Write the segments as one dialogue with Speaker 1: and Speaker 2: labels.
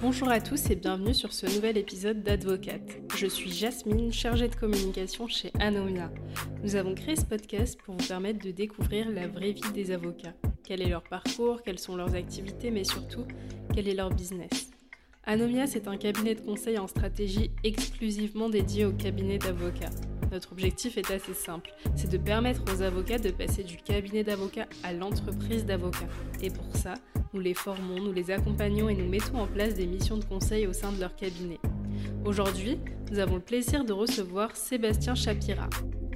Speaker 1: Bonjour à tous et bienvenue sur ce nouvel épisode d'Advocate. Je suis Jasmine, chargée de communication chez Anomia. Nous avons créé ce podcast pour vous permettre de découvrir la vraie vie des avocats. Quel est leur parcours, quelles sont leurs activités, mais surtout, quel est leur business. Anomia, c'est un cabinet de conseil en stratégie exclusivement dédié au cabinet d'avocats. Notre objectif est assez simple, c'est de permettre aux avocats de passer du cabinet d'avocats à l'entreprise d'avocats. Et pour ça, nous les formons, nous les accompagnons et nous mettons en place des missions de conseil au sein de leur cabinet. Aujourd'hui, nous avons le plaisir de recevoir Sébastien Chapira.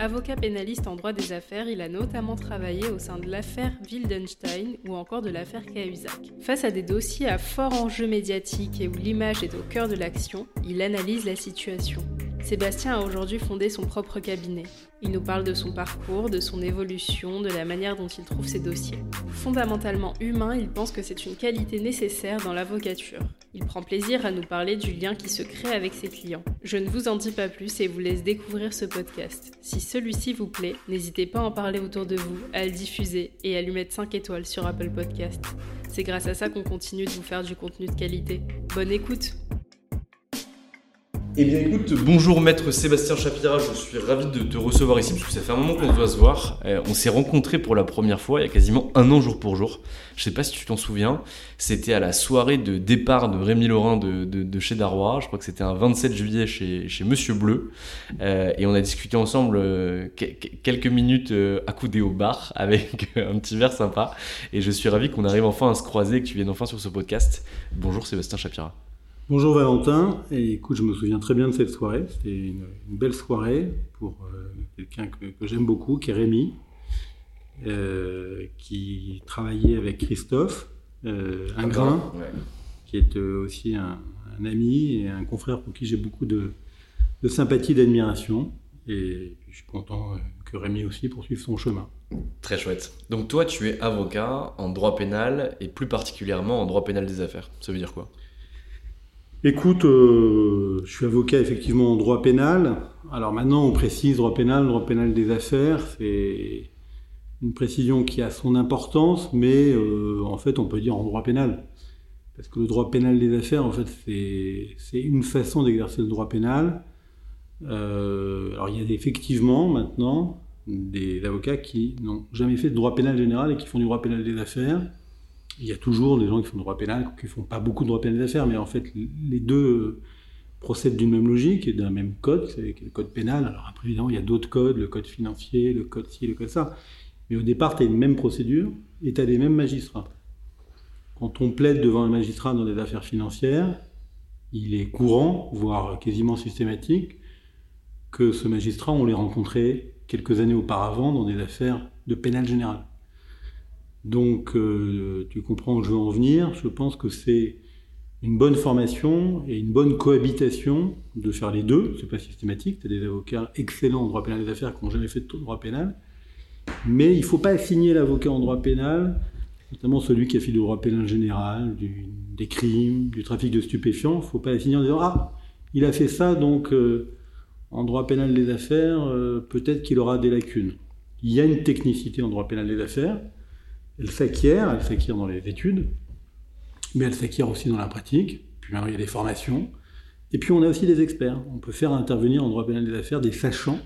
Speaker 1: Avocat pénaliste en droit des affaires, il a notamment travaillé au sein de l'affaire Wildenstein ou encore de l'affaire Cahuzac. Face à des dossiers à fort enjeu médiatique et où l'image est au cœur de l'action, il analyse la situation. Sébastien a aujourd'hui fondé son propre cabinet. Il nous parle de son parcours, de son évolution, de la manière dont il trouve ses dossiers. Fondamentalement humain, il pense que c'est une qualité nécessaire dans l'avocature. Il prend plaisir à nous parler du lien qui se crée avec ses clients. Je ne vous en dis pas plus et vous laisse découvrir ce podcast. Si celui-ci vous plaît, n'hésitez pas à en parler autour de vous, à le diffuser et à lui mettre 5 étoiles sur Apple Podcast. C'est grâce à ça qu'on continue de vous faire du contenu de qualité. Bonne écoute
Speaker 2: eh bien écoute, bonjour maître Sébastien Chapira, je suis ravi de te recevoir ici parce que ça fait un moment qu'on doit se voir. Euh, on s'est rencontrés pour la première fois il y a quasiment un an jour pour jour. Je sais pas si tu t'en souviens, c'était à la soirée de départ de Rémi Laurin de, chez Darrois, je crois que c'était un 27 juillet chez, Monsieur Bleu, euh, et on a discuté ensemble euh, quelques minutes accoudés au bar avec un petit verre sympa, et je suis ravi qu'on arrive enfin à se croiser et que tu viennes enfin sur ce podcast. Bonjour Sébastien Chapira.
Speaker 3: Bonjour Valentin, et écoute, je me souviens très bien de cette soirée. C'était une, belle soirée pour euh, quelqu'un que, j'aime beaucoup, qui est Rémi, euh, qui travaillait avec Christophe euh, Ingrain, qui est euh, aussi un, ami et un confrère pour qui j'ai beaucoup de, de sympathie et d'admiration. Et je suis content que Rémi aussi poursuive son chemin.
Speaker 2: Très chouette. Donc toi, tu es avocat en droit pénal et plus particulièrement en droit pénal des affaires. Ça veut dire quoi?
Speaker 3: Écoute, euh, je suis avocat effectivement en droit pénal. Alors maintenant, on précise droit pénal, droit pénal des affaires. C'est une précision qui a son importance, mais euh, en fait, on peut dire en droit pénal. Parce que le droit pénal des affaires, en fait, c'est une façon d'exercer le droit pénal. Euh, alors il y a effectivement maintenant des avocats qui n'ont jamais fait de droit pénal général et qui font du droit pénal des affaires il y a toujours des gens qui font droit pénal, qui font pas beaucoup de droit pénal d'affaires, mais en fait, les deux procèdent d'une même logique et d'un même code, c'est le code pénal. Alors après, évidemment, il y a d'autres codes, le code financier, le code ci, le code ça. Mais au départ, tu as une même procédure et tu as les mêmes magistrats. Quand on plaide devant un magistrat dans des affaires financières, il est courant, voire quasiment systématique, que ce magistrat, on l'ait rencontré quelques années auparavant dans des affaires de pénal général. Donc, euh, tu comprends où je veux en venir. Je pense que c'est une bonne formation et une bonne cohabitation de faire les deux. C'est pas systématique. Tu as des avocats excellents en droit pénal des affaires qui n'ont jamais fait de droit pénal. Mais il ne faut pas assigner l'avocat en droit pénal, notamment celui qui a fait du droit pénal général, des crimes, du trafic de stupéfiants. Il ne faut pas assigner en disant Ah, il a fait ça, donc euh, en droit pénal des affaires, euh, peut-être qu'il aura des lacunes. Il y a une technicité en droit pénal des affaires. Elle s'acquiert, elle s'acquiert dans les études, mais elle s'acquiert aussi dans la pratique. Puis il y a des formations. Et puis, on a aussi des experts. On peut faire intervenir en droit pénal des affaires des sachants.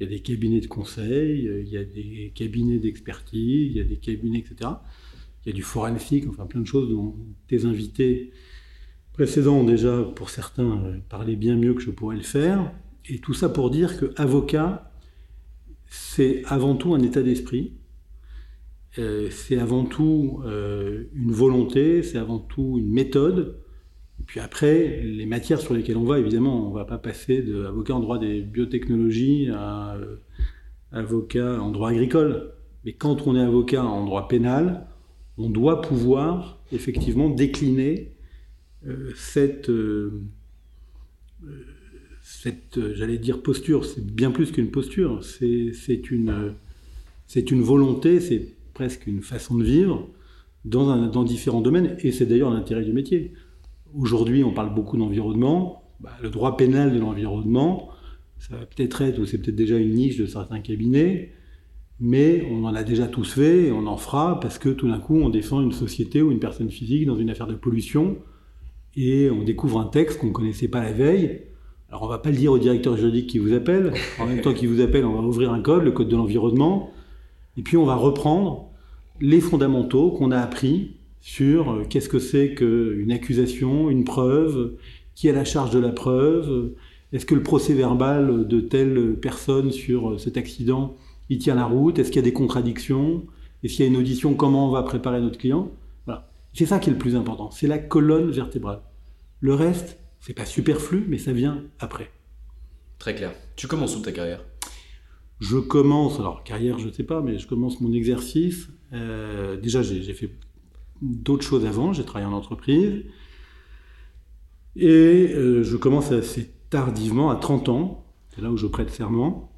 Speaker 3: Il y a des cabinets de conseil, il y a des cabinets d'expertise, il y a des cabinets, etc. Il y a du forensique, enfin plein de choses dont tes invités précédents ont déjà, pour certains, euh, parlé bien mieux que je pourrais le faire. Et tout ça pour dire que avocat, c'est avant tout un état d'esprit. Euh, c'est avant tout euh, une volonté, c'est avant tout une méthode. Et puis après, les matières sur lesquelles on va, évidemment, on ne va pas passer d'avocat en droit des biotechnologies à euh, avocat en droit agricole. Mais quand on est avocat en droit pénal, on doit pouvoir effectivement décliner cette, cette j'allais dire posture. C'est bien plus qu'une posture, c'est une, une volonté, c'est presque une façon de vivre dans, différents domaines, et c'est d'ailleurs l'intérêt du métier. Aujourd'hui, on parle beaucoup d'environnement. Bah, le droit pénal de l'environnement, ça va peut-être être, ou c'est peut-être déjà une niche de certains cabinets, mais on en a déjà tous fait, et on en fera parce que tout d'un coup, on défend une société ou une personne physique dans une affaire de pollution, et on découvre un texte qu'on ne connaissait pas la veille. Alors on va pas le dire au directeur juridique qui vous appelle. En même temps qu'il vous appelle, on va ouvrir un code, le code de l'environnement, et puis on va reprendre les fondamentaux qu'on a appris sur euh, qu'est-ce que c'est qu'une accusation, une preuve, qui a la charge de la preuve, est-ce que le procès verbal de telle personne sur euh, cet accident, il tient la route, est-ce qu'il y a des contradictions, est-ce qu'il y a une audition, comment on va préparer notre client? Voilà. C'est ça qui est le plus important, c'est la colonne vertébrale. Le reste, c'est pas superflu, mais ça vient après.
Speaker 2: Très clair. Tu commences où ta carrière?
Speaker 3: Je commence, alors carrière je ne sais pas, mais je commence mon exercice euh, déjà, j'ai fait d'autres choses avant, j'ai travaillé en entreprise. Et euh, je commence assez tardivement, à 30 ans, c'est là où je prête serment.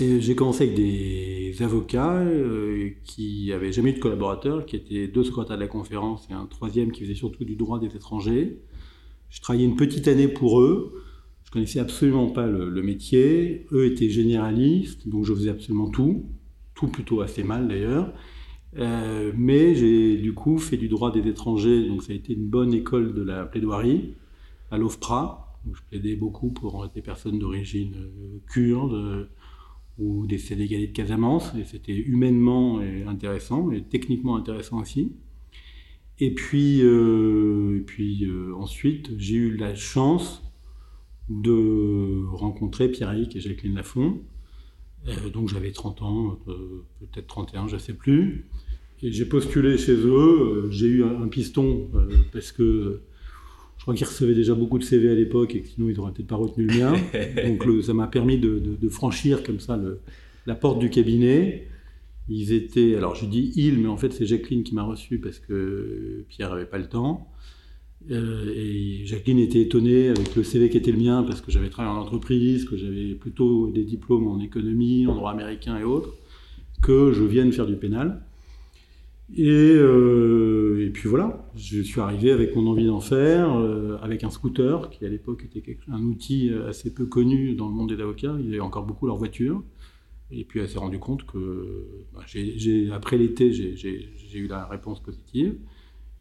Speaker 3: Et j'ai commencé avec des avocats euh, qui avaient jamais eu de collaborateurs, qui étaient deux secrétaires de la conférence et un troisième qui faisait surtout du droit des étrangers. Je travaillais une petite année pour eux. Je connaissais absolument pas le, métier. Eux étaient généralistes, donc je faisais absolument tout tout plutôt assez mal d'ailleurs. Euh, mais j'ai du coup fait du droit des étrangers, donc ça a été une bonne école de la plaidoirie à l'OFPRA, où je plaidais beaucoup pour des personnes d'origine euh, kurde euh, ou des Sénégalais de Casamance, et c'était humainement intéressant et techniquement intéressant aussi. Et puis, et puis ensuite, j'ai eu la chance de rencontrer Pierre-Éric et Jacqueline Lafont, euh, donc j'avais 30 ans, euh, peut-être 31, je ne sais plus. Et j'ai postulé chez eux, euh, j'ai eu un, piston parce que je crois qu'ils recevaient déjà beaucoup de CV à l'époque et que sinon ils n'auraient peut-être pas retenu le mien. Donc ça m'a permis de, franchir comme ça la porte du cabinet. Ils étaient, alors je dis ils, mais en fait c'est Jacqueline qui m'a reçu parce que Pierre n'avait pas le temps. Euh, et Jacqueline était étonnée avec le CV qui était le mien parce que j'avais travaillé en entreprise, que j'avais plutôt des diplômes en économie, en droit américain et autres, que je vienne faire du pénal. Et, euh, puis voilà, je suis arrivé avec mon envie d'en faire, euh, avec un scooter qui à l'époque était un outil assez peu connu dans le monde des avocats. Ils avaient encore beaucoup leur voiture. Et puis elle s'est rendue compte que bah, après l'été, j'ai eu la réponse positive.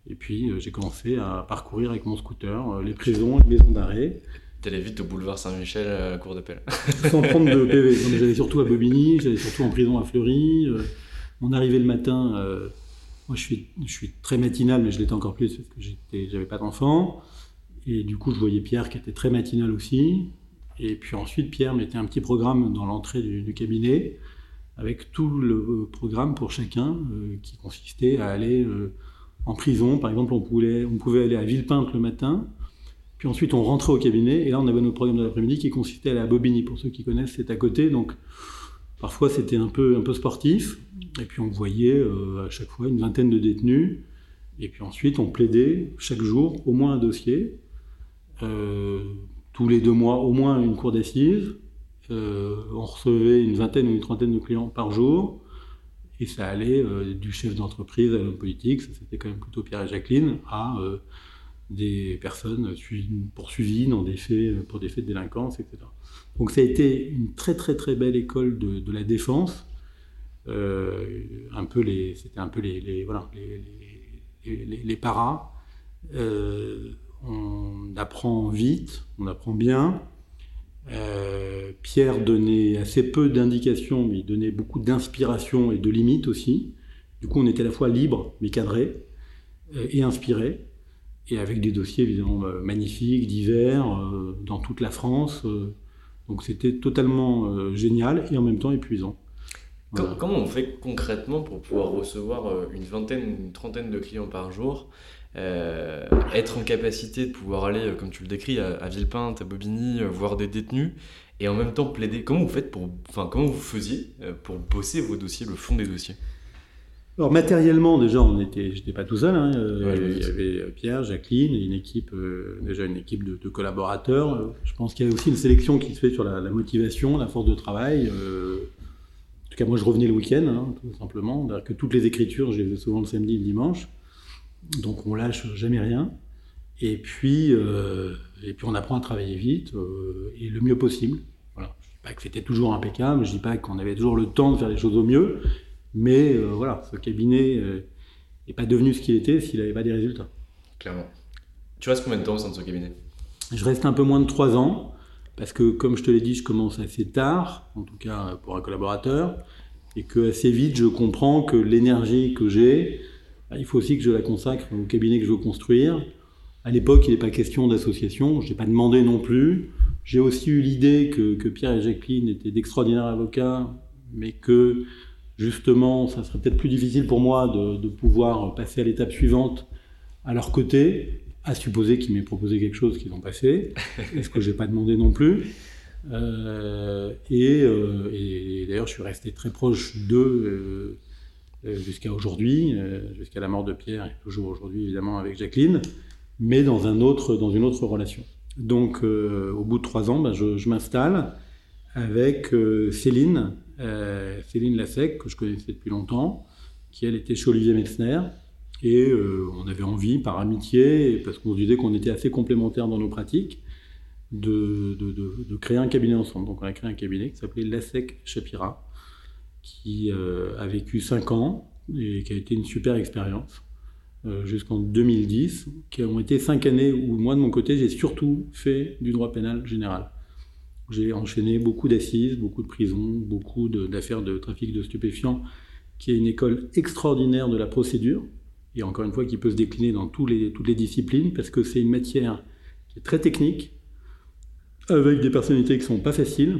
Speaker 3: Et puis euh, j'ai commencé à parcourir avec mon scooter euh, les prisons, les maisons d'arrêt.
Speaker 2: T'allais vite au boulevard Saint-Michel à la cour d'appel.
Speaker 3: Sans prendre de PV. J'allais surtout à Bobigny, j'allais surtout en prison à Fleury. Euh, on arrivait le matin, moi je suis, je suis très matinal, mais je l'étais encore plus parce que j'avais pas d'enfant. Et du coup, je voyais Pierre qui était très matinal aussi. Et puis ensuite, Pierre mettait un petit programme dans l'entrée du, cabinet avec tout le programme pour chacun qui consistait à aller en prison. Par exemple, on pouvait, aller à Villepinte le matin, Puis ensuite, on rentrait au cabinet, et là, on avait notre programme de l'après-midi qui consistait à aller à Bobigny. Pour ceux qui connaissent, c'est à côté, donc parfois c'était un peu, un peu sportif. Et puis on voyait euh, à chaque fois une vingtaine de détenus. Et puis ensuite, on plaidait chaque jour au moins un dossier. Euh, tous les deux mois, au moins une cour d'assises. Euh, on recevait une vingtaine ou une trentaine de clients par jour. Et ça allait du chef d'entreprise à l'homme politique, c'était quand même plutôt Pierre et Jacqueline, à des personnes poursuivies dans des faits, pour des faits de délinquance, etc. Donc ça a été une très très très belle école de, la défense. Euh, c'était un peu les, voilà, les, paras. Euh, on apprend vite, on apprend bien. Euh, Pierre donnait assez peu d'indications, mais il donnait beaucoup d'inspiration et de limites aussi. Du coup, on était à la fois libre, mais cadré, et inspiré et avec des dossiers évidemment euh, magnifiques, divers, euh, dans toute la France. Euh. donc c'était totalement génial et en même temps épuisant.
Speaker 2: Comment on fait concrètement pour pouvoir recevoir une vingtaine, une trentaine de clients par jour? Être en capacité de pouvoir aller, comme tu le décris, à, Villepinte, à Bobigny, voir des détenus, et en même temps plaider. Comment vous faites pour, enfin, comment vous faisiez pour bosser vos dossiers, le fond des dossiers?
Speaker 3: Alors matériellement, déjà, on était, j'étais pas tout seul. Hein, euh, il y avait Pierre, Jacqueline, une équipe, euh, déjà une équipe de, collaborateurs. Je pense qu'il y a aussi une sélection qui se fait sur la, motivation, la force de travail. Euh, en tout cas, moi, je revenais le week-end, hein, tout simplement. Que toutes les écritures, j'ai souvent le samedi et le dimanche. Donc, on lâche jamais rien. Et puis, et puis on apprend à travailler vite et le mieux possible. Voilà. Je dis pas que c'était toujours impeccable. Je dis pas qu'on avait toujours le temps de faire les choses au mieux. Mais euh, voilà, ce cabinet n'est euh, pas devenu ce qu'il était s'il n'avait pas des résultats.
Speaker 2: Clairement. Tu restes combien de temps au sein de ce cabinet?
Speaker 3: Je reste un peu moins de trois ans, parce que comme je te l'ai dit, je commence assez tard, en tout cas pour un collaborateur, et que assez vite je comprends que l'énergie que j'ai, il faut aussi que je la consacre au cabinet que je veux construire. À l'époque, il n'est pas question d'association, je n'ai pas demandé non plus. J'ai aussi eu l'idée que, que, Pierre et Jacqueline étaient d'extraordinaires avocats, mais que justement, ça serait peut-être plus difficile pour moi de, pouvoir passer à l'étape suivante à leur côté, à supposer qu'ils m'aient proposé quelque chose qu'ils ont passé, ce que je n'ai pas demandé non plus. Euh, euh, et, d'ailleurs, je suis resté très proche d'eux euh, jusqu'à aujourd'hui, jusqu'à la mort de Pierre, et toujours aujourd'hui évidemment avec Jacqueline, mais dans, une autre relation. Donc, au bout de trois ans, ben, je, m'installe avec Céline, euh, Céline Lassec, que je connaissais depuis longtemps, qui elle était chez Olivier Metzner. Et euh, on avait envie, par amitié, parce qu'on se disait qu'on était assez complémentaires dans nos pratiques, de, de, créer un cabinet ensemble. Donc on a créé un cabinet qui s'appelait Lassec Chapira, qui euh, a vécu 5 ans et qui a été une super expérience jusqu'en 2010, qui ont été 5 années où moi de mon côté j'ai surtout fait du droit pénal général. J'ai enchaîné beaucoup d'assises, beaucoup de prisons, beaucoup d'affaires de, trafic de stupéfiants, qui est une école extraordinaire de la procédure, et encore une fois qui peut se décliner dans toutes les disciplines, parce que c'est une matière qui est très technique, avec des personnalités qui ne sont pas faciles,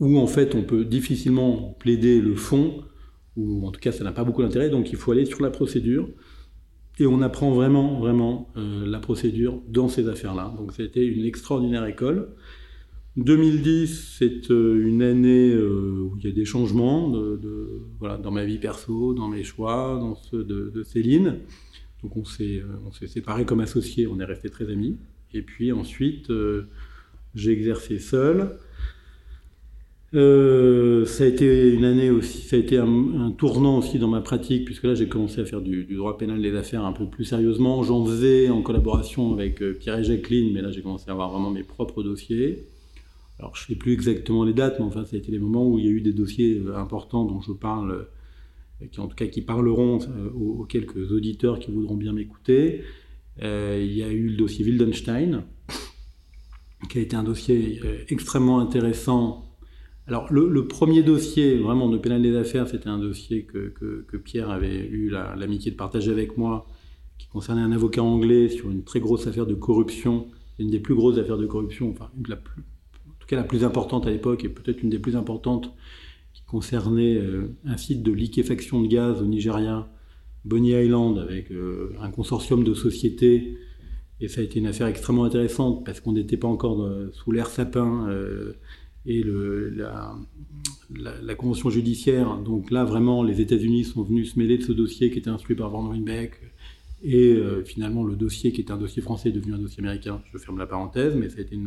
Speaker 3: où en fait on peut difficilement plaider le fond, ou en tout cas ça n'a pas beaucoup d'intérêt, donc il faut aller sur la procédure, et on apprend vraiment, vraiment euh, la procédure dans ces affaires-là. Donc été une extraordinaire école. 2010, c'est euh, une année euh, où il y a des changements de, dans ma vie perso, dans mes choix, dans ceux de, Céline. Donc on s'est séparés comme associés, on est restés très amis. Et puis ensuite, j'ai exercé seul. Ça a été une année aussi, ça a été un, tournant aussi dans ma pratique, puisque là j'ai commencé à faire du, droit pénal des affaires un peu plus sérieusement. J'en faisais en collaboration avec Pierre et Jacqueline, mais là j'ai commencé à avoir vraiment mes propres dossiers. Alors, je ne sais plus exactement les dates, mais enfin, ça a été les moments où il y a eu des dossiers euh, importants dont je parle, euh, qui en tout cas qui parleront euh, aux, quelques auditeurs qui voudront bien m'écouter. il y a eu le dossier Wildenstein, qui a été un dossier extrêmement intéressant. Alors, le, premier dossier vraiment de pénal des affaires, c'était un dossier que, que, Pierre avait eu l'amitié de partager avec moi, qui concernait un avocat anglais sur une très grosse affaire de corruption, une des plus grosses affaires de corruption, enfin, une de la plus, tout cas la plus importante à l'époque et peut-être une des plus importantes, qui concernait euh, un site de liquéfaction de gaz au Nigeria, Bonny Island, avec euh, un consortium de sociétés. Et ça a été une affaire extrêmement intéressante parce qu'on n'était pas encore sous l'ère sapin et la, convention judiciaire. Donc là, vraiment, les États-Unis sont venus se mêler de ce dossier qui était instruit par Van Ruybeck. Et finalement, le dossier qui était un dossier français est devenu un dossier américain. Je ferme la parenthèse, mais ça a été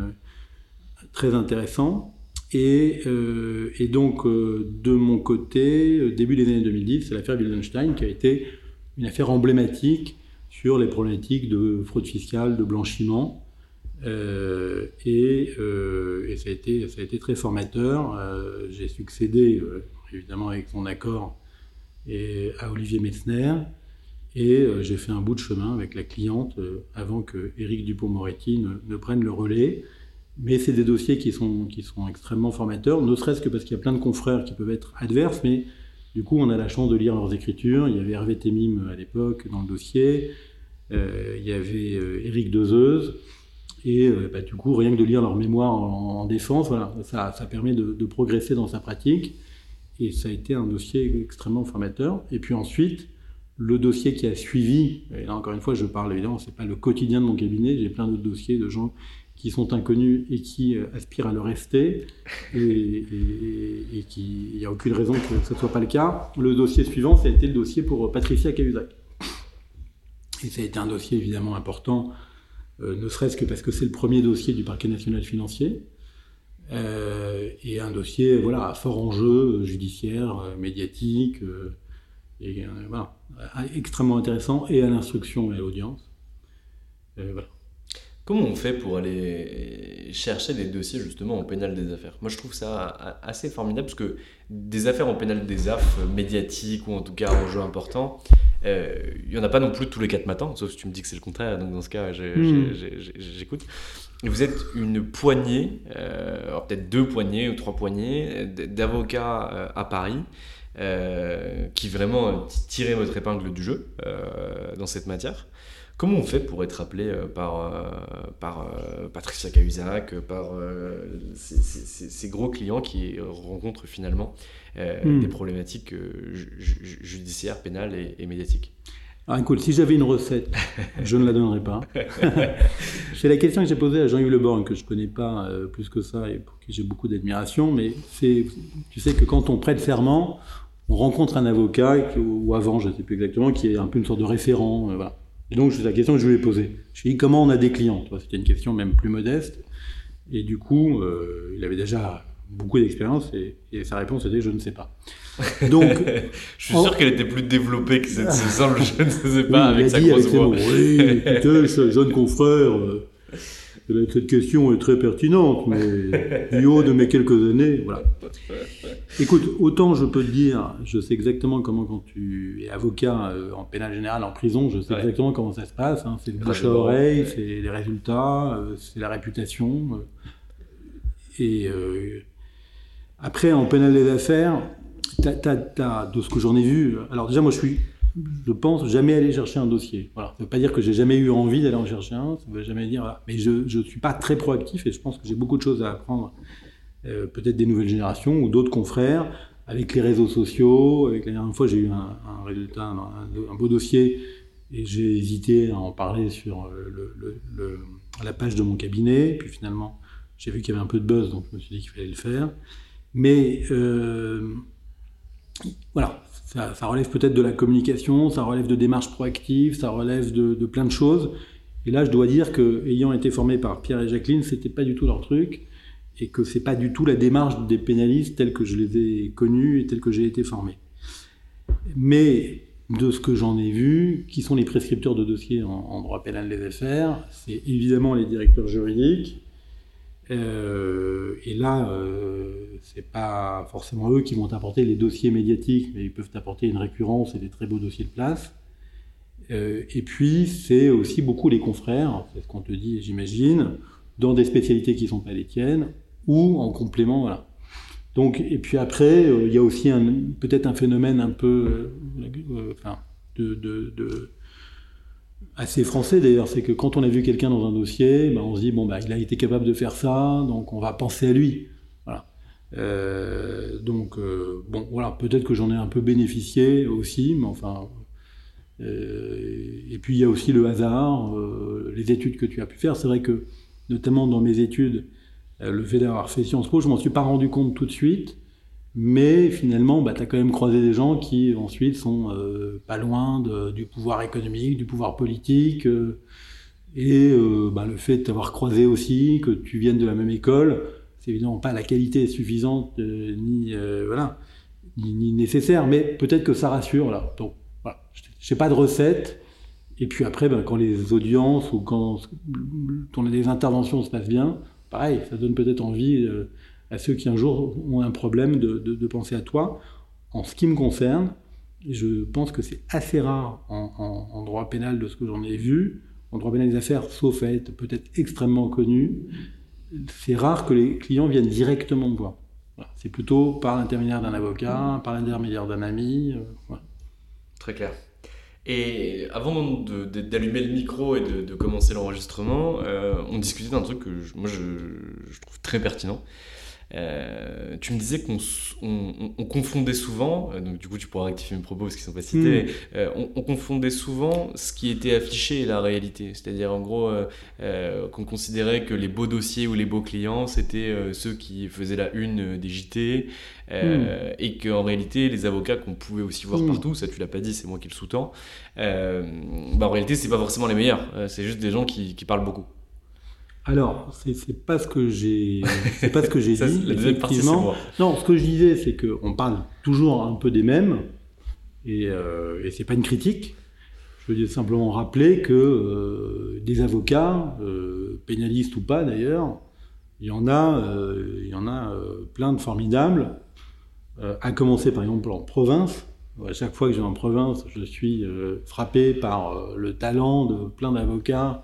Speaker 3: très intéressant. Et, euh, donc, euh, de mon côté, euh, début des années 2010, c'est l'affaire Wildenstein qui a été une affaire emblématique sur les problématiques de fraude fiscale, de blanchiment. Et, et ça, a été, ça a été très formateur. J'ai succédé, évidemment avec son accord, à Olivier Metzner. Et j'ai fait un bout de chemin avec la cliente avant que Éric Dupont-Moretti ne, ne, prenne le relais. Mais c'est des dossiers qui sont, extrêmement formateurs, ne serait-ce que parce qu'il y a plein de confrères qui peuvent être adverses, mais du coup, on a la chance de lire leurs écritures. Il y avait Hervé Temim à l'époque dans le dossier, euh, il y avait euh, Éric Dezeuse, et euh, bah, du coup, rien que de lire leur mémoire en, défense, voilà, ça, ça permet de, progresser dans sa pratique. Et ça a été un dossier extrêmement formateur. Et puis ensuite, le dossier qui a suivi, et là encore une fois, je parle évidemment, c'est pas le quotidien de mon cabinet, j'ai plein d'autres dossiers de gens qui sont inconnus et qui euh, aspirent à le rester, et, qu'il n'y a aucune raison que ce ne soit pas le cas. Le dossier suivant, ça a été le dossier pour Patricia Cahuzac. Et ça a été un dossier évidemment important, euh, ne serait-ce que parce que c'est le premier dossier du parquet national financier, euh, et un dossier voilà, à fort enjeu judiciaire, médiatique, extrêmement intéressant, et à l'instruction et à l'audience.
Speaker 2: Comment on fait pour aller chercher des dossiers justement en pénal des affaires? Moi je trouve ça assez formidable parce que des affaires en pénal des affaires médiatiques ou en tout cas en jeu important, euh, il n'y en a pas non plus tous les quatre matins, sauf si tu me dis que c'est le contraire, donc dans ce cas hmm. j'écoute. Vous êtes une poignée, euh, alors peut-être deux poignées ou trois poignées d'avocats euh, à Paris qui vraiment tiraient votre épingle du jeu dans cette matière. Comment on fait pour être appelé euh, par, euh, par euh, Patricia Cahuzac, par ces, gros clients qui rencontrent finalement hmm. des problématiques judiciaires, pénales et, médiatiques?
Speaker 3: Ah, écoute, si j'avais une recette, je ne la donnerais pas. c'est la question que j'ai posée à Jean-Yves Le que je ne connais pas plus que ça et pour qui j'ai beaucoup d'admiration, mais c'est, tu sais que quand on prête serment, on rencontre un avocat, ou avant, je ne sais plus exactement, qui est un peu une sorte de référent. voilà. Et donc, c'est la question que je lui ai posée. Je lui ai dit comment on a des clients? C'était une question même plus modeste. Et du coup, euh, il avait déjà beaucoup d'expérience et, sa réponse était je ne sais pas.
Speaker 2: Donc, je suis sûr qu'elle était plus développée que cette simple je ne sais pas avec sa grosse voix.
Speaker 3: Oui, écoutez, jeune confrère. Euh, cette question est très pertinente, mais du haut de mes quelques années, voilà. Écoute, autant je peux te dire, je sais exactement comment quand tu es avocat euh, en pénal général, en prison, je sais exactement comment ça se passe. Hein. c'est le bouche à oreille, c'est les résultats, euh, c'est la réputation. Euh. et après, en pénal des affaires, de ce que j'en ai vu, alors déjà moi je suis je pense, jamais aller chercher un dossier. Voilà. Ça ne veut pas dire que j'ai jamais eu envie d'aller en chercher un, ça ne veut jamais dire. Mais je ne suis pas très proactif et je pense que j'ai beaucoup de choses à apprendre, euh, peut-être des nouvelles générations ou d'autres confrères, avec les réseaux sociaux. Avec la dernière fois, j'ai eu un, résultat, un, beau dossier et j'ai hésité à en parler sur euh, la page de mon cabinet. Puis finalement, j'ai vu qu'il y avait un peu de buzz, donc je me suis dit qu'il fallait le faire. Mais euh, voilà, ça, relève peut-être de la communication, ça relève de démarches proactives, ça relève de, plein de choses. Et là, je dois dire que, ayant été formé par Pierre et Jacqueline, c'était pas du tout leur truc, et que c'est pas du tout la démarche des pénalistes telle que je les ai connus et telle que j'ai été formé. Mais de ce que j'en ai vu, qui sont les prescripteurs de dossiers en, droit pénal des affaires, c'est évidemment les directeurs juridiques, euh, et là, euh, c'est pas forcément eux qui vont apporter les dossiers médiatiques, mais ils peuvent apporter une récurrence et des très beaux dossiers de place. Euh, et puis, c'est aussi beaucoup les confrères, c'est ce qu'on te dit, j'imagine, dans des spécialités qui sont pas les tiennes, ou en complément, voilà. Donc, et puis après, il y a aussi peut-être un phénomène un peu, de assez français d'ailleurs, c'est que quand on a vu quelqu'un dans un dossier, ben on se dit bon bah il a été capable de faire ça, donc on va penser à lui. Euh, donc euh, bon voilà, peut-être que j'en ai un peu bénéficié aussi, mais enfin et puis il y a aussi le hasard, les études que tu as pu faire. C'est vrai que, notamment dans mes études, le fait d'avoir fait Sciences Po, je m'en suis pas rendu compte tout de suite. Mais finalement, bah, tu as quand même croisé des gens qui ensuite sont pas loin du pouvoir économique, du pouvoir politique. et bah, le fait de t'avoir croisé aussi, que tu viennes de la même école, évidemment pas la qualité suffisante euh, ni euh, voilà ni, nécessaire, mais peut-être que ça rassure là. Donc voilà, j'ai pas de recette. Et puis après, ben, quand les audiences ou quand, les interventions se passent bien, pareil, ça donne peut-être envie euh, à ceux qui un jour ont un problème de, penser à toi. En ce qui me concerne, je pense que c'est assez rare en, en, droit pénal de ce que j'en ai vu. En droit pénal des affaires, sauf être peut-être extrêmement connu, c'est rare que les clients viennent directement me voir. C'est plutôt par l'intermédiaire d'un avocat, par l'intermédiaire d'un ami. Euh,
Speaker 2: Très clair. Et avant d'allumer le micro et de, commencer l'enregistrement, euh, on discutait d'un truc que moi je, trouve très pertinent. Euh, tu me disais qu'on on, confondait souvent, euh, donc du coup tu pourras rectifier mes propos parce qu'ils sont pas cités, hmm. euh, on, confondait souvent ce qui était affiché et la réalité. C'est-à-dire en gros qu'on considérait que les beaux dossiers ou les beaux clients c'était ceux qui faisaient la une des JT hmm. et qu'en réalité les avocats qu'on pouvait aussi voir hmm. partout, ça tu l'as pas dit, c'est moi qui le sous-tends, bah, en réalité c'est pas forcément les meilleurs, c'est juste des gens qui parlent beaucoup.
Speaker 3: Alors, c'est pas ce que j'ai, c'est pas ce que j'ai dit. effectivement. non, ce que je disais, c'est qu'on parle toujours un peu des mêmes, et, euh, et c'est pas une critique. Je veux simplement rappeler que euh, des avocats, euh, pénalistes ou pas d'ailleurs, il y en a, euh, il y en a plein de formidables. à commencer par exemple en province. À chaque fois que je vais en province, je suis frappé par le talent de plein d'avocats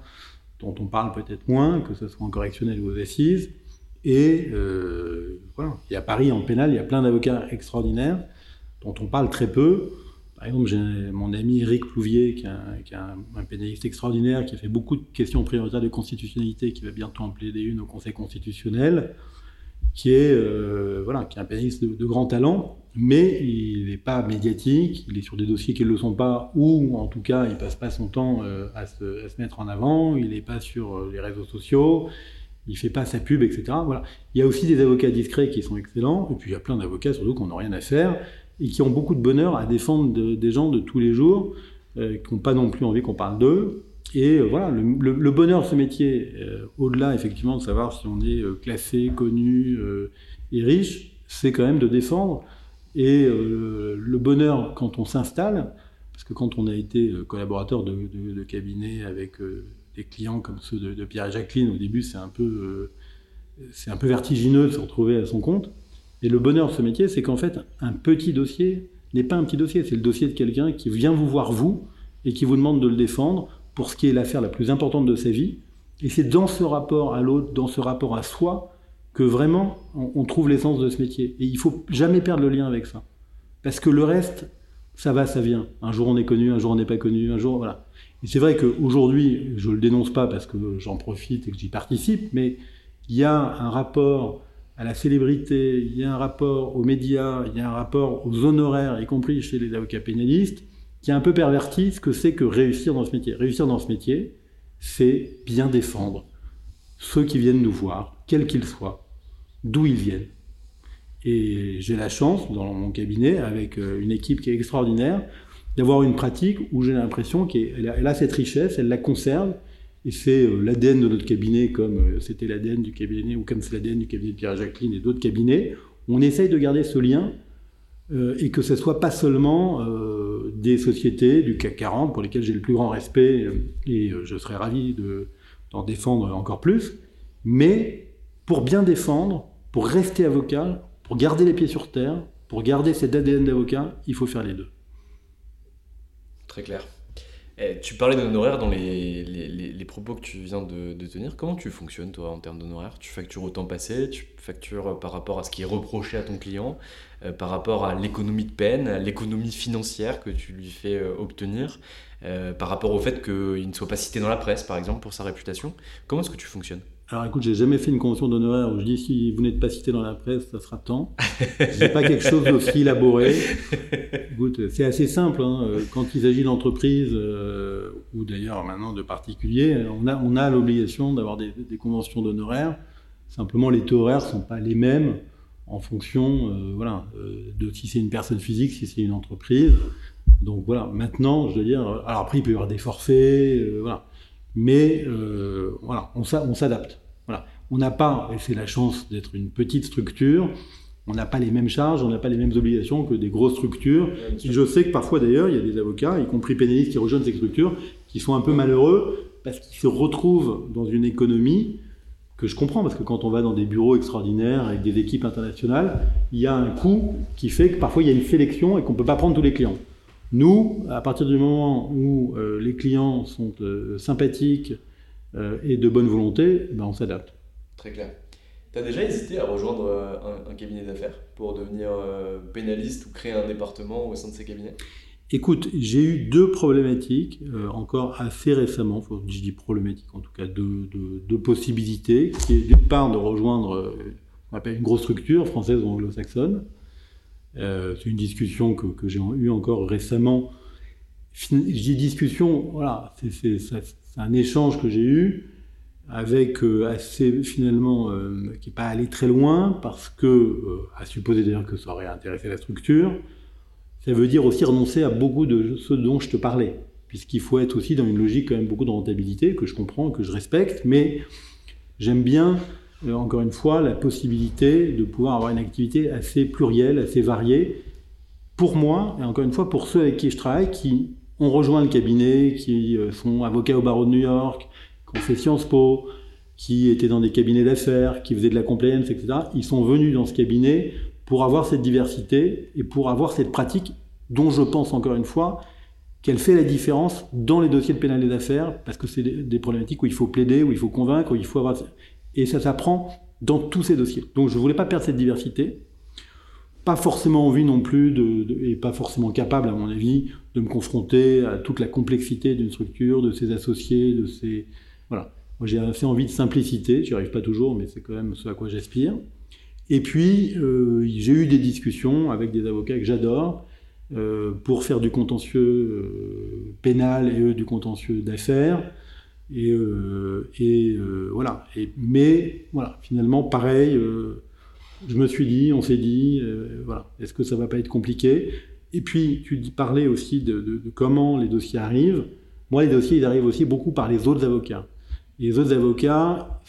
Speaker 3: dont on parle peut-être moins, que ce soit en correctionnel ou aux assises. Et euh, voilà. Et à Paris, en pénal, il y a plein d'avocats extraordinaires dont on parle très peu. Par exemple, j'ai mon ami Eric Plouvier, qui est, un, pénaliste extraordinaire, qui a fait beaucoup de questions prioritaires de constitutionnalité, qui va bientôt en plaider une au Conseil constitutionnel, qui est, euh, voilà, qui est un pénaliste de, grand talent, mais il n'est pas médiatique, il est sur des dossiers qui ne le sont pas, ou en tout cas, il passe pas son temps euh, à, se, mettre en avant, il n'est pas sur euh, les réseaux sociaux, il fait pas sa pub, etc. Voilà. Il y a aussi des avocats discrets qui sont excellents, et puis il y a plein d'avocats surtout qui n'ont rien à faire, et qui ont beaucoup de bonheur à défendre des gens de tous les jours, euh, qui n'ont pas non plus envie qu'on parle d'eux. Et voilà, le, bonheur de ce métier, au-delà effectivement de savoir si on est classé, connu et riche, c'est quand même de défendre et euh, le bonheur quand on s'installe, parce que quand on a été euh, collaborateur de, cabinet avec euh, des clients comme ceux de, Pierre et Jacqueline, au début c'est un peu c'est un peu vertigineux de se retrouver à son compte. Et le bonheur de ce métier, c'est qu'en fait, un petit dossier n'est pas un petit dossier, c'est le dossier de quelqu'un qui vient vous voir vous et qui vous demande de le défendre pour ce qui est l'affaire la plus importante de sa vie. Et c'est dans ce rapport à l'autre, dans ce rapport à soi, que vraiment on, trouve l'essence de ce métier. Et il faut jamais perdre le lien avec ça. Parce que le reste, ça va, ça vient. Un jour on est connu, un jour on n'est pas connu, un jour voilà. Et c'est vrai qu'aujourd'hui, je le dénonce pas parce que j'en profite et que j'y participe, mais il y a un rapport à la célébrité, il y a un rapport aux médias, il y a un rapport aux honoraires, y compris chez les avocats pénalistes, qui a un peu perverti ce que c'est que réussir dans ce métier. Réussir dans ce métier, c'est bien défendre ceux qui viennent nous voir, quels qu'ils soient, d'où ils viennent. Et j'ai la chance, dans mon cabinet, avec euh, une équipe qui est extraordinaire, d'avoir une pratique où j'ai l'impression qu'elle a, cette richesse, elle la conserve, et c'est euh, l'ADN de notre cabinet, comme euh, c'était l'ADN du cabinet, ou comme c'est l'ADN du cabinet de Pierre-Jacqueline et d'autres cabinets. On essaye de garder ce lien, et que ce soit pas seulement des sociétés du CAC 40, pour lesquelles j'ai le plus grand respect, et je serais ravi d'en défendre encore plus, mais pour bien défendre, pour rester avocat, pour garder les pieds sur terre, pour garder cet ADN d'avocat, il faut faire les deux.
Speaker 2: Très clair. Eh, tu parlais d'honoraires dans les, les, propos que tu viens de, tenir. Comment tu fonctionnes, toi, en termes d'honoraires? Tu factures au temps passé Tu factures par rapport à ce qui est reproché à ton client euh, Par rapport à l'économie de peine, à l'économie financière que tu lui fais euh, obtenir euh, Par rapport au fait qu'il ne soit pas cité dans la presse, par exemple, pour sa réputation Comment est-ce que tu fonctionnes?
Speaker 3: Alors écoute, j'ai jamais fait une convention d'honoraires où je dis si vous n'êtes pas cité dans la presse, ça sera temps. J'ai pas quelque chose d'aussi élaboré. Écoute, c'est assez simple. Hein. Quand il s'agit d'entreprises euh, ou d'ailleurs maintenant de particuliers, on a, on a l'obligation d'avoir des, conventions d'honoraires. Simplement, les taux horaires sont pas les mêmes en fonction, euh, voilà, euh, de si c'est une personne physique, si c'est une entreprise. Donc voilà. Maintenant, je veux dire, alors après il peut y avoir des forfaits, voilà. Mais voilà, on s'adapte. Voilà. On n'a pas, et c'est la chance d'être une petite structure, on n'a pas les mêmes charges, on n'a pas les mêmes obligations que des grosses structures. je sais que parfois d'ailleurs, il y a des avocats, y compris pénalistes, qui rejoignent ces structures, qui sont un peu malheureux parce qu'ils se retrouvent dans une économie que je comprends, parce que quand on va dans des bureaux extraordinaires avec des équipes internationales, il y a un coût qui fait que parfois il y a une sélection et qu'on ne peut pas prendre tous les clients. Nous, à partir du moment où euh, les clients sont euh, sympathiques, euh, et de bonne volonté, ben on s'adapte.
Speaker 2: Très clair. Tu as déjà hésité à rejoindre un, cabinet d'affaires pour devenir pénaliste ou créer un département au sein de ces cabinets?
Speaker 3: Écoute, j'ai eu deux problématiques, encore assez récemment, faut, je dis problématiques en tout cas, deux, deux, possibilités, qui est d'une part de rejoindre on appelle une grosse structure française ou anglo-saxonne. C'est une discussion que, j'ai eue encore récemment. Je dis discussion, voilà, c'est, un échange que j'ai eu avec euh, assez finalement euh, qui n'est pas allé très loin parce que euh, à supposer d'ailleurs que ça aurait intéressé la structure ça veut dire aussi renoncer à beaucoup de ce dont je te parlais puisqu'il faut être aussi dans une logique quand même beaucoup de rentabilité que je comprends que je respecte mais j'aime bien encore une fois la possibilité de pouvoir avoir une activité assez plurielle assez variée pour moi et encore une fois pour ceux avec qui je travaille qui ont rejoint le cabinet, qui euh, sont avocats au barreau de New York, qui ont fait Sciences Po, qui étaient dans des cabinets d'affaires, qui faisaient de la compliance, etc. Ils sont venus dans ce cabinet pour avoir cette diversité et pour avoir cette pratique dont je pense encore une fois qu'elle fait la différence dans les dossiers de pénal d'affaires, parce que c'est des problématiques où il faut plaider, où il faut convaincre, où il faut avoir... Et ça s'apprend dans tous ces dossiers. Donc je ne voulais pas perdre cette diversité pas forcément envie non plus, et pas forcément capable, à mon avis, de me confronter à toute la complexité d'une structure, de ses associés, de ses... Voilà. J'ai assez envie de simplicité, j'y arrive pas toujours, mais c'est quand même ce à quoi j'aspire. Et puis, euh, j'ai eu des discussions avec des avocats que j'adore, euh, pour faire du contentieux euh, pénal et eux du contentieux d'affaires. Et, et voilà. Et, mais voilà, finalement, pareil je me suis dit, on s'est dit, euh, voilà, est-ce que ça va pas être compliqué? Et puis, tu parlais aussi de, comment les dossiers arrivent. Moi, les dossiers, ils arrivent aussi beaucoup par les autres avocats. Les autres avocats,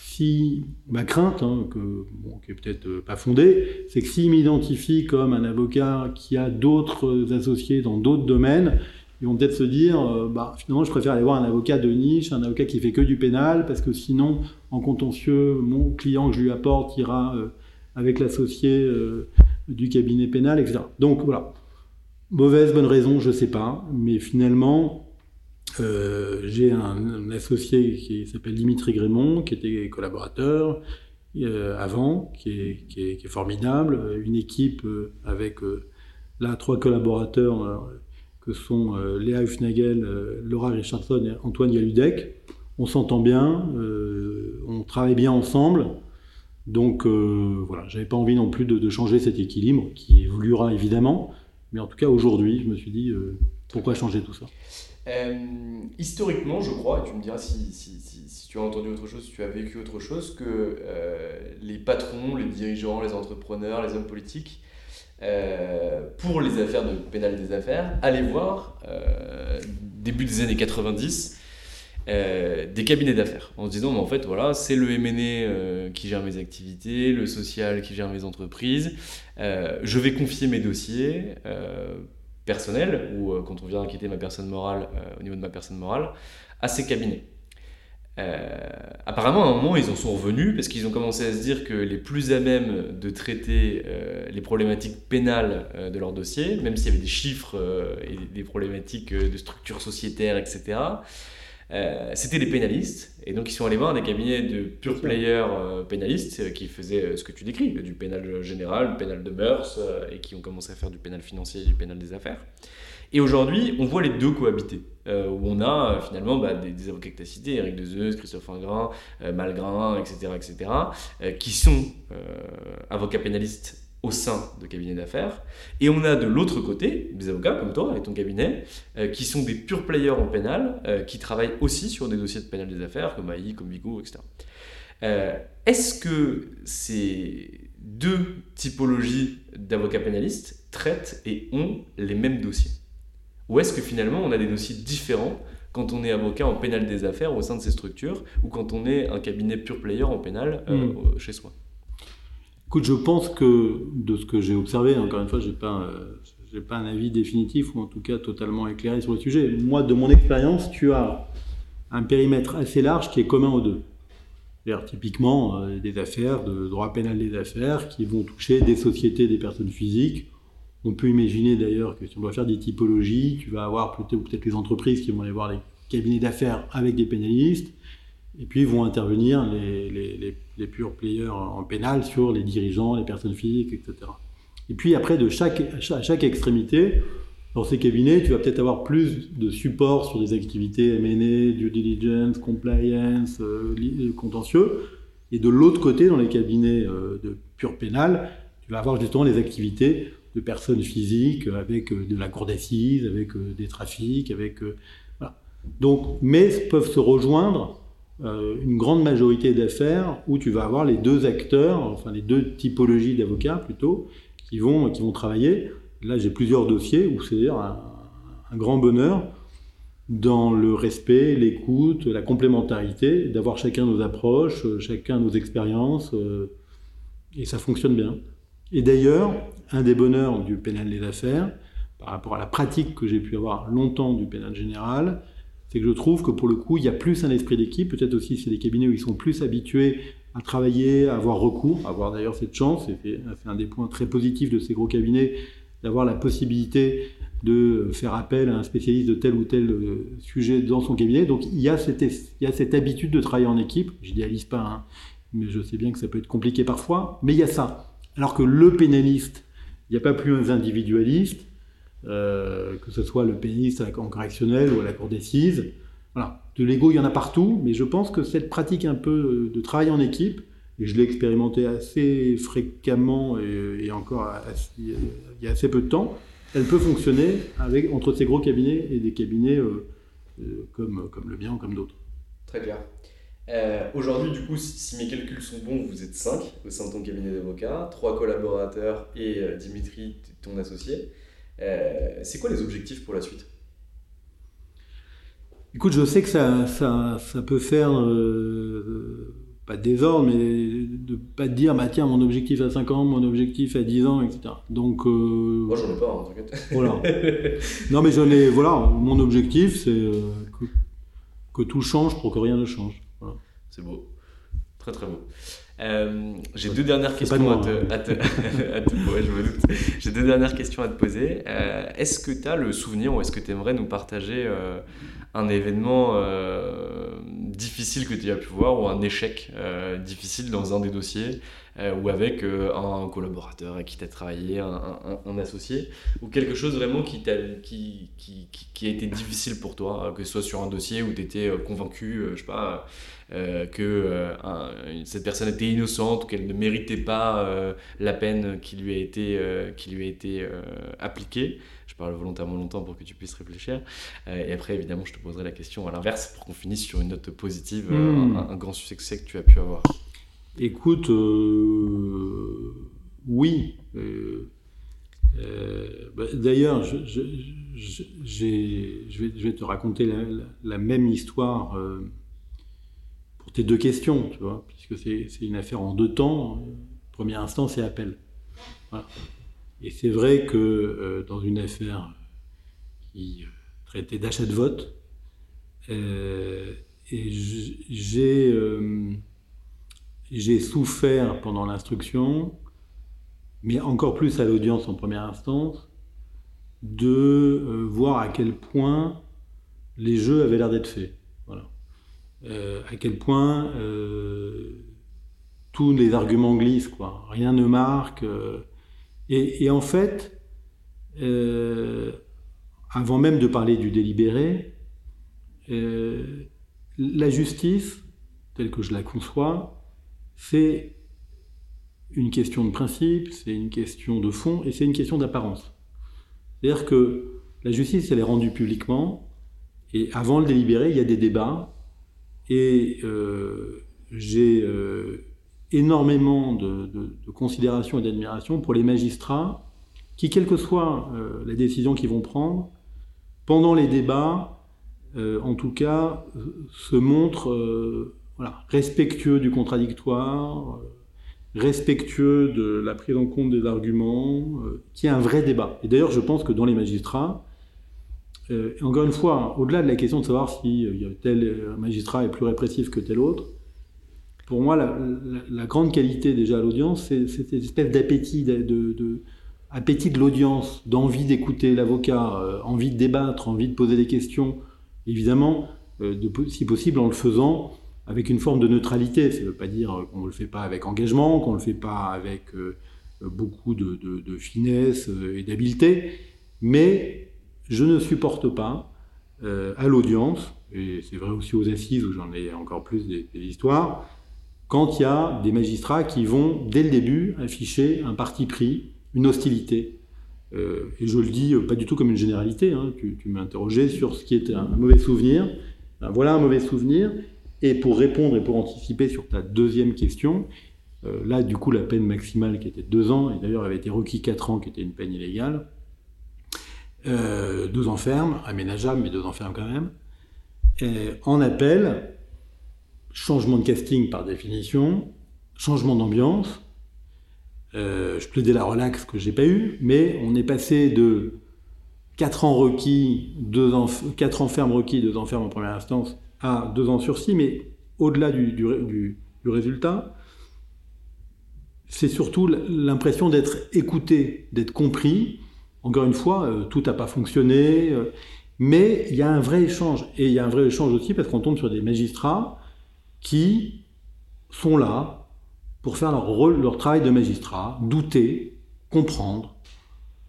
Speaker 3: ma crainte, hein, que, bon, qui est peut-être euh, pas fondée, c'est que s'ils m'identifient comme un avocat qui a d'autres associés dans d'autres domaines, ils vont peut-être se dire, euh, bah, finalement, je préfère aller voir un avocat de niche, un avocat qui fait que du pénal, parce que sinon, en contentieux, mon client que je lui apporte ira avec l'associé euh, du cabinet pénal, etc. Donc voilà, mauvaise, bonne raison, je ne sais pas, mais finalement, euh, j'ai un, associé qui s'appelle Dimitri Grémont, qui était collaborateur euh, avant, qui, est, formidable, une équipe avec là trois collaborateurs que sont Léa Hufnagel, Laura Richardson et Antoine Yaludec. On s'entend bien, on travaille bien ensemble. Donc euh, voilà, j'avais pas envie non plus de, changer cet équilibre qui évoluera évidemment, mais en tout cas aujourd'hui, je me suis dit euh, pourquoi changer tout ça?
Speaker 2: Euh, historiquement, je crois, et tu me diras si, tu as entendu autre chose, si tu as vécu autre chose, que les patrons, les dirigeants, les entrepreneurs, les hommes politiques, pour les affaires de pénal des affaires, allaient voir, début des années 90, euh, des cabinets d'affaires. En se disant mais en fait voilà c'est le euh, qui gère mes activités le social qui gère mes entreprises. Euh, je vais confier mes dossiers personnels ou quand on vient inquiéter ma personne morale au niveau de ma personne morale à ces cabinets apparemment à un moment ils en sont revenus parce qu'ils ont commencé à se dire que les plus à même de traiter les problématiques pénales de leur dossier même s'il y avait des chiffres et des problématiques de structure sociétaire etc euh, c'était des pénalistes. Et donc, ils sont allés voir des cabinets de pure players euh, pénalistes euh, qui faisaient ce que tu décris, du pénal général, du pénal de mœurs, et qui ont commencé à faire du pénal financier et du pénal des affaires. Et aujourd'hui, on voit les deux cohabiter. Euh, où on a euh, finalement bah, des, avocats que tu as cités, Eric Dezeus, Christophe Ingrin, euh, Malgrin, etc., etc., qui sont avocats pénalistes au sein de cabinets d'affaires. Et on a de l'autre côté des avocats comme toi et ton cabinet, qui sont des purs players en pénal, qui travaillent aussi sur des dossiers de pénal des affaires, comme AI, comme Vigo, etc. Est-ce que ces deux typologies d'avocats pénalistes traitent et ont les mêmes dossiers? Ou est-ce que finalement on a des dossiers différents quand on est avocat en pénal des affaires au sein de ces structures ou quand on est un cabinet pure player en pénal euh, hmm. chez soi?
Speaker 3: Écoute, je pense que de ce que j'ai observé, encore une fois, je n'ai pas, euh, pas un avis définitif ou en tout cas totalement éclairé sur le sujet. Moi, de mon expérience, tu as un périmètre assez large qui est commun aux deux. C'est-à-dire typiquement euh, des affaires de droit pénal des affaires qui vont toucher des sociétés, des personnes physiques on peut imaginer d'ailleurs que si on doit faire des typologies, tu vas avoir peut-être les entreprises qui vont aller voir les cabinets d'affaires avec des pénalistes, et puis vont intervenir les, les, les, purs players en pénal sur les dirigeants, les personnes physiques, etc. Et puis après, chaque, à chaque extrémité, dans ces cabinets, tu vas peut-être avoir plus de support sur des activités M&A, due diligence, compliance, euh, euh, contentieux. Et de l'autre côté, dans les cabinets euh, de pur pénal, tu vas avoir justement les activités de personnes physiques avec euh, de la cour d'assises, avec euh, des trafics, avec euh, voilà. Donc, mais peuvent se rejoindre une grande majorité d'affaires où tu vas avoir les deux acteurs, enfin les deux typologies d'avocats plutôt, qui vont qui vont travailler. Là, j'ai plusieurs dossiers où c'est un, un grand bonheur dans le respect, l'écoute, la complémentarité, d'avoir chacun nos approches, chacun nos expériences, et ça fonctionne bien. Et d'ailleurs, un des bonheurs du pénal des affaires, par rapport à la pratique que j'ai pu avoir longtemps du pénal général, c'est que je trouve que pour le coup, il y a plus un esprit d'équipe. Peut-être aussi c'est des cabinets où ils sont plus habitués à travailler, à avoir recours, à avoir d'ailleurs cette chance. C'est un des points très positifs de ces gros cabinets, d'avoir la possibilité de faire appel à un spécialiste de tel ou tel euh, sujet dans son cabinet. Donc il y a cette, cette habitude de travailler en équipe. Je n'idéalise pas, hein, mais je sais bien que ça peut être compliqué parfois. Mais il y a ça. Alors que le pénaliste, il n'y a pas plus individualiste, euh, que ce soit le pénaliste en correctionnel ou à la cour d'assises. Voilà. De l'ego, il y en a partout, mais je pense que cette pratique un peu de travail en équipe, et je l'ai expérimenté assez fréquemment et, encore il y a assez peu de temps, elle peut fonctionner avec, entre ces gros cabinets et des cabinets euh, euh, comme, comme le mien ou comme d'autres.
Speaker 2: Très clair. Euh, aujourd'hui, du coup, si, mes calculs sont bons, vous êtes 5 au sein de ton cabinet d'avocat, 3 collaborateurs et euh, Dimitri, ton associé. Euh, c'est quoi les objectifs pour la suite?
Speaker 3: Écoute, je sais que ça, ça, ça peut faire, pas de désordre, mais de pas te dire, bah tiens, mon objectif à 5 ans, mon objectif à 10 ans, etc. Donc.
Speaker 2: Moi, j'en ai pas, en t'inquiète.
Speaker 3: Voilà. non, mais j'en ai. Voilà, mon objectif, c'est que, que tout change pour que rien ne change.
Speaker 2: C'est beau. Très très beau. Euh, j'ai deux dernières questions à te, J'ai deux dernières questions à te poser. Euh, est-ce que tu as le souvenir ou est-ce que tu aimerais nous partager euh, un événement difficile que tu as pu voir ou un échec difficile dans un des dossiers? Ou avec un collaborateur avec qui tu as travaillé, un, associé ou quelque chose vraiment qui, a, qui, qui, qui, a été difficile pour toi, que ce soit sur un dossier où tu étais convaincu, je sais pas euh, que euh, cette personne était innocente ou qu'elle ne méritait pas euh, la peine qui lui a été, qui lui a été appliquée. Je parle volontairement longtemps pour que tu puisses réfléchir. et après, évidemment, je te poserai la question à l'inverse pour qu'on finisse sur une note positive, hmm. un, grand succès que tu as pu avoir.
Speaker 3: Écoute, oui. Bah, d'ailleurs, je, vais, te raconter la, même histoire tes deux questions, tu vois, puisque c'est une affaire en deux temps, première instance et appel. Et c'est vrai que euh, dans une affaire qui euh, traitait d'achat de vote, euh, j'ai souffert pendant l'instruction, mais encore plus à l'audience en première instance, de voir à quel point les jeux avaient l'air d'être faits. Euh, à quel point euh, tous les arguments glissent, quoi. Rien ne marque. Euh, et, en fait, avant même de parler du délibéré, euh, la justice, telle que je la conçois, c'est une question de principe, c'est une question de fond et c'est une question d'apparence. C'est-à-dire que la justice, elle est rendue publiquement et avant le délibéré, il y a des débats et euh, j'ai euh, énormément de, considération et d'admiration pour les magistrats qui, quelle que soit euh, la décision qu'ils vont prendre, pendant les débats, en tout cas, se montrent respectueux du contradictoire, respectueux de la prise en compte des arguments, qui est un vrai débat. Et d'ailleurs, je pense que dans les magistrats, euh, encore une fois, au-delà de la question de savoir si euh, tel euh, magistrat est plus répressif que tel autre, pour moi, la, grande qualité déjà à l'audience, c'est cette espèce d'appétit de, de, l'audience, d'envie d'écouter l'avocat, envie de débattre, envie de poser des questions, évidemment, de, si possible en le faisant avec une forme de neutralité. Ça ne veut pas dire qu'on ne le fait pas avec engagement, qu'on ne le fait pas avec beaucoup de, finesse et d'habileté, mais je ne supporte pas euh, à l'audience, et c'est vrai aussi aux assises où j'en ai encore plus des, histoires, quand il y a des magistrats qui vont, dès le début, afficher un parti pris, une hostilité. Euh, et je le dis pas du tout comme une généralité, hein, tu, m'as interrogé sur ce qui était un, mauvais souvenir. Ben, voilà un mauvais souvenir. Et pour répondre et pour anticiper sur ta deuxième question, euh, là, du coup, la peine maximale qui était deux ans, et d'ailleurs avait été requis quatre ans, qui était une peine illégale, euh, deux ans ferme, aménageable, mais deux ans ferme quand même. en appel, changement de casting par définition, changement d'ambiance. Euh, je plaidais la relax que j'ai pas eu, mais on est passé de 4 ans requis, 2 ans, 4 ans ferme requis, 2 ans ferme en première instance, 2 ans sursis, mais au-delà du, du, résultat, c'est surtout l'impression d'être écouté, d'être compris, encore une fois, euh, tout n'a pas fonctionné, euh, mais il y a un vrai échange. Et il y a un vrai échange aussi parce qu'on tombe sur des magistrats qui sont là pour faire leur leur travail de magistrat, douter, comprendre,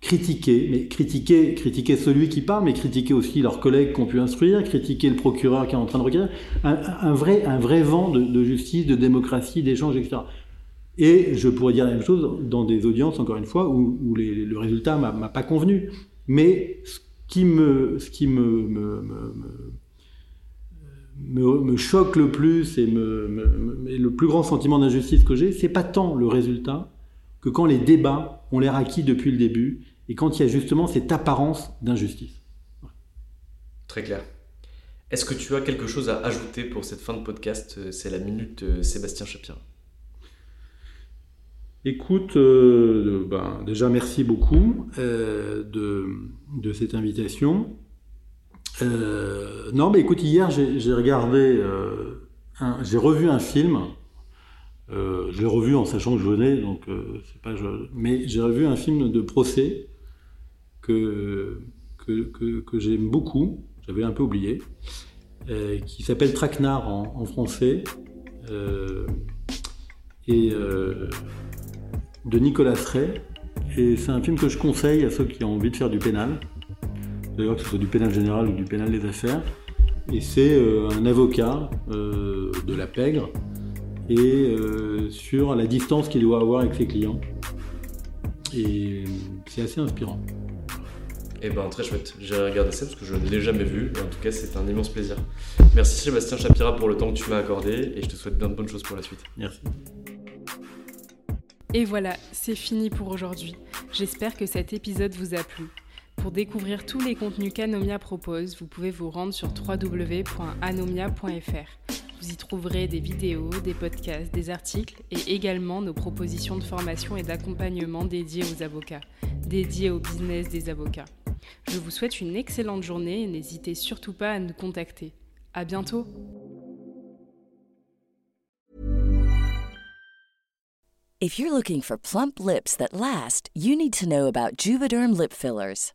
Speaker 3: critiquer, mais critiquer, critiquer celui qui parle, mais critiquer aussi leurs collègues qui ont pu instruire, critiquer le procureur qui est en train de requérir, un, vrai, un vrai vent de, justice, de démocratie, d'échange, etc. Et je pourrais dire la même chose dans des audiences, encore une fois, où, le résultat m'a pas convenu. Mais ce qui me, ce qui me, me, choque le plus et, le plus grand sentiment d'injustice que j'ai, c'est pas tant le résultat que quand les débats ont l'air acquis depuis le début et quand il y a justement cette apparence d'injustice.
Speaker 2: Très clair. Est-ce que tu as quelque chose à ajouter pour cette fin de podcast C'est la minute euh, Sébastien Chapira.
Speaker 3: Écoute, euh, ben, déjà merci beaucoup euh, de, cette invitation. Euh, non, mais écoute, hier j'ai regardé, j'ai revu un film. je l'ai revu en sachant que je venais, donc c'est pas. mais j'ai revu un film de procès que, que, j'aime beaucoup. J'avais un peu oublié, qui s'appelle Traquenard en, français. et de Nicolas Ray. Et c'est un film que je conseille à ceux qui ont envie de faire du pénal, d'ailleurs que ce soit du pénal général ou du pénal des affaires. Et c'est euh, un avocat euh, de la pègre et euh, sur la distance qu'il doit avoir avec ses clients. Et c'est assez inspirant.
Speaker 2: Et eh ben très chouette, j'ai regardé ça parce que je ne l'ai jamais vu, en tout cas c'est un immense plaisir. Merci Sébastien Chapira pour le temps que tu m'as accordé et je te souhaite bien de bonnes choses pour la suite.
Speaker 3: Merci.
Speaker 1: Et voilà, c'est fini pour aujourd'hui. J'espère que cet épisode vous a plu. Pour découvrir tous les contenus qu'Anomia propose, vous pouvez vous rendre sur www.anomia.fr. Vous y trouverez des vidéos, des podcasts, des articles et également nos propositions de formation et d'accompagnement dédiées aux avocats, dédiées au business des avocats. Je vous souhaite une excellente journée et n'hésitez surtout pas à nous contacter. À bientôt!
Speaker 4: If you're looking for plump lips that last, you need to know about Juvederm lip fillers.